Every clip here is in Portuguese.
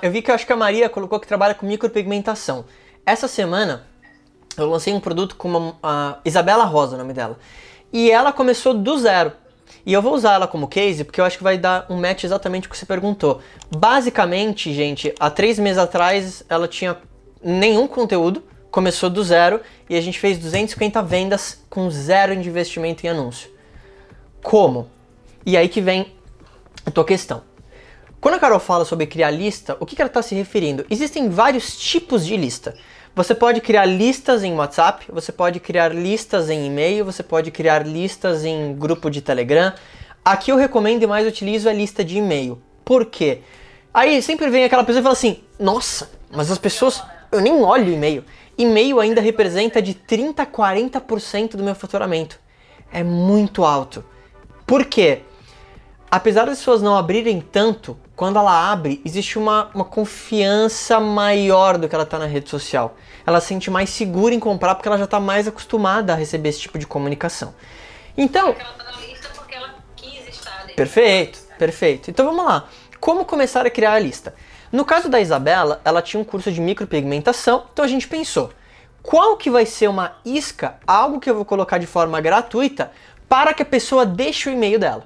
Eu vi que acho que a Maria colocou que trabalha com micropigmentação. Essa semana eu lancei um produto com uma, a Isabela Rosa, o nome dela. E ela começou do zero. E eu vou usar ela como case porque eu acho que vai dar um match exatamente o que você perguntou. Basicamente, gente, há três meses atrás ela tinha nenhum conteúdo, começou do zero e a gente fez 250 vendas com zero de investimento em anúncio. Como? E aí que vem a tua questão. Quando a Carol fala sobre criar lista, o que, ela está se referindo? Existem vários tipos de lista. Você pode criar listas em WhatsApp, você pode criar listas em e-mail, você pode criar listas em grupo de Telegram. Aqui eu recomendo e mais utilizo a lista de e-mail. Por quê? Aí sempre vem aquela pessoa e fala assim: Nossa, mas as pessoas. Eu nem olho e-mail. E-mail ainda representa de 30 a 40% do meu faturamento. É muito alto. Por quê? Apesar das pessoas não abrirem tanto, quando ela abre, existe uma, uma confiança maior do que ela está na rede social. Ela se sente mais segura em comprar porque ela já está mais acostumada a receber esse tipo de comunicação. Então. Ela tá na lista porque ela quis estar. Perfeito, perfeito. Então vamos lá. Como começar a criar a lista? No caso da Isabela, ela tinha um curso de micropigmentação, então a gente pensou, qual que vai ser uma isca, algo que eu vou colocar de forma gratuita para que a pessoa deixe o e-mail dela?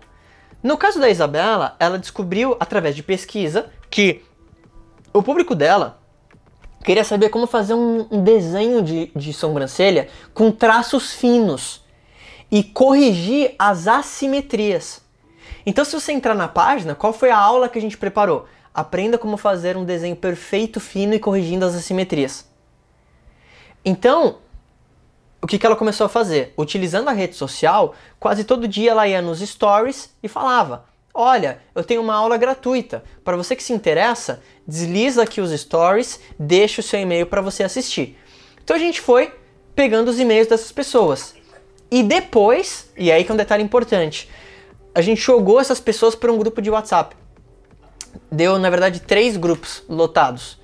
No caso da Isabela, ela descobriu através de pesquisa que o público dela queria saber como fazer um, um desenho de, de sobrancelha com traços finos e corrigir as assimetrias. Então, se você entrar na página, qual foi a aula que a gente preparou? Aprenda como fazer um desenho perfeito, fino e corrigindo as assimetrias. Então, o que, que ela começou a fazer? Utilizando a rede social, quase todo dia ela ia nos stories e falava: Olha, eu tenho uma aula gratuita. Para você que se interessa, desliza aqui os stories, deixa o seu e-mail para você assistir. Então a gente foi pegando os e-mails dessas pessoas. E depois, e aí que é um detalhe importante, a gente jogou essas pessoas para um grupo de WhatsApp. Deu, na verdade, três grupos lotados.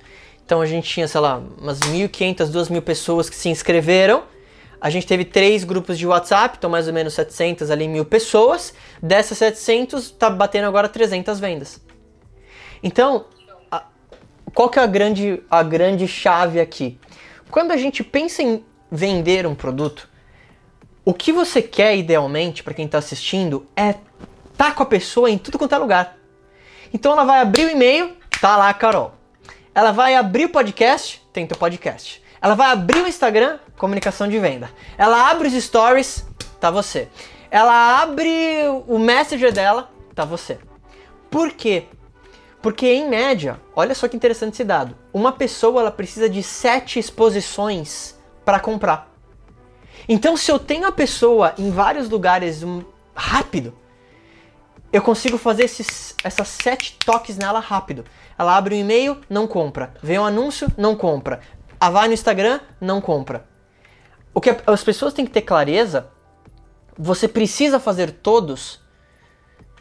Então a gente tinha, sei lá, umas 1.500, 2.000 pessoas que se inscreveram a gente teve três grupos de WhatsApp, então mais ou menos 700 ali, mil pessoas. Dessas 700, tá batendo agora 300 vendas. Então, a, qual que é a grande, a grande chave aqui? Quando a gente pensa em vender um produto, o que você quer idealmente para quem está assistindo é tá com a pessoa em tudo quanto é lugar. Então ela vai abrir o e-mail, tá lá a Carol. Ela vai abrir o podcast, tem teu podcast. Ela vai abrir o Instagram, comunicação de venda. Ela abre os stories, tá você. Ela abre o Messenger dela, tá você. Por quê? Porque em média, olha só que interessante esse dado. Uma pessoa ela precisa de sete exposições para comprar. Então, se eu tenho a pessoa em vários lugares um, rápido, eu consigo fazer esses, essas sete toques nela rápido. Ela abre um e-mail, não compra. Vem um anúncio, não compra. A vai no Instagram, não compra. O que as pessoas têm que ter clareza, você precisa fazer todos,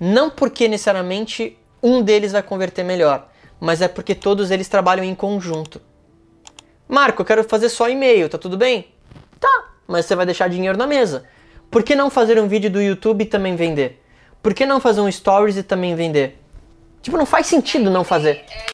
não porque necessariamente um deles vai converter melhor, mas é porque todos eles trabalham em conjunto. Marco, eu quero fazer só e-mail, tá tudo bem? Tá, mas você vai deixar dinheiro na mesa. Por que não fazer um vídeo do YouTube e também vender? Por que não fazer um stories e também vender? Tipo, não faz sentido não fazer.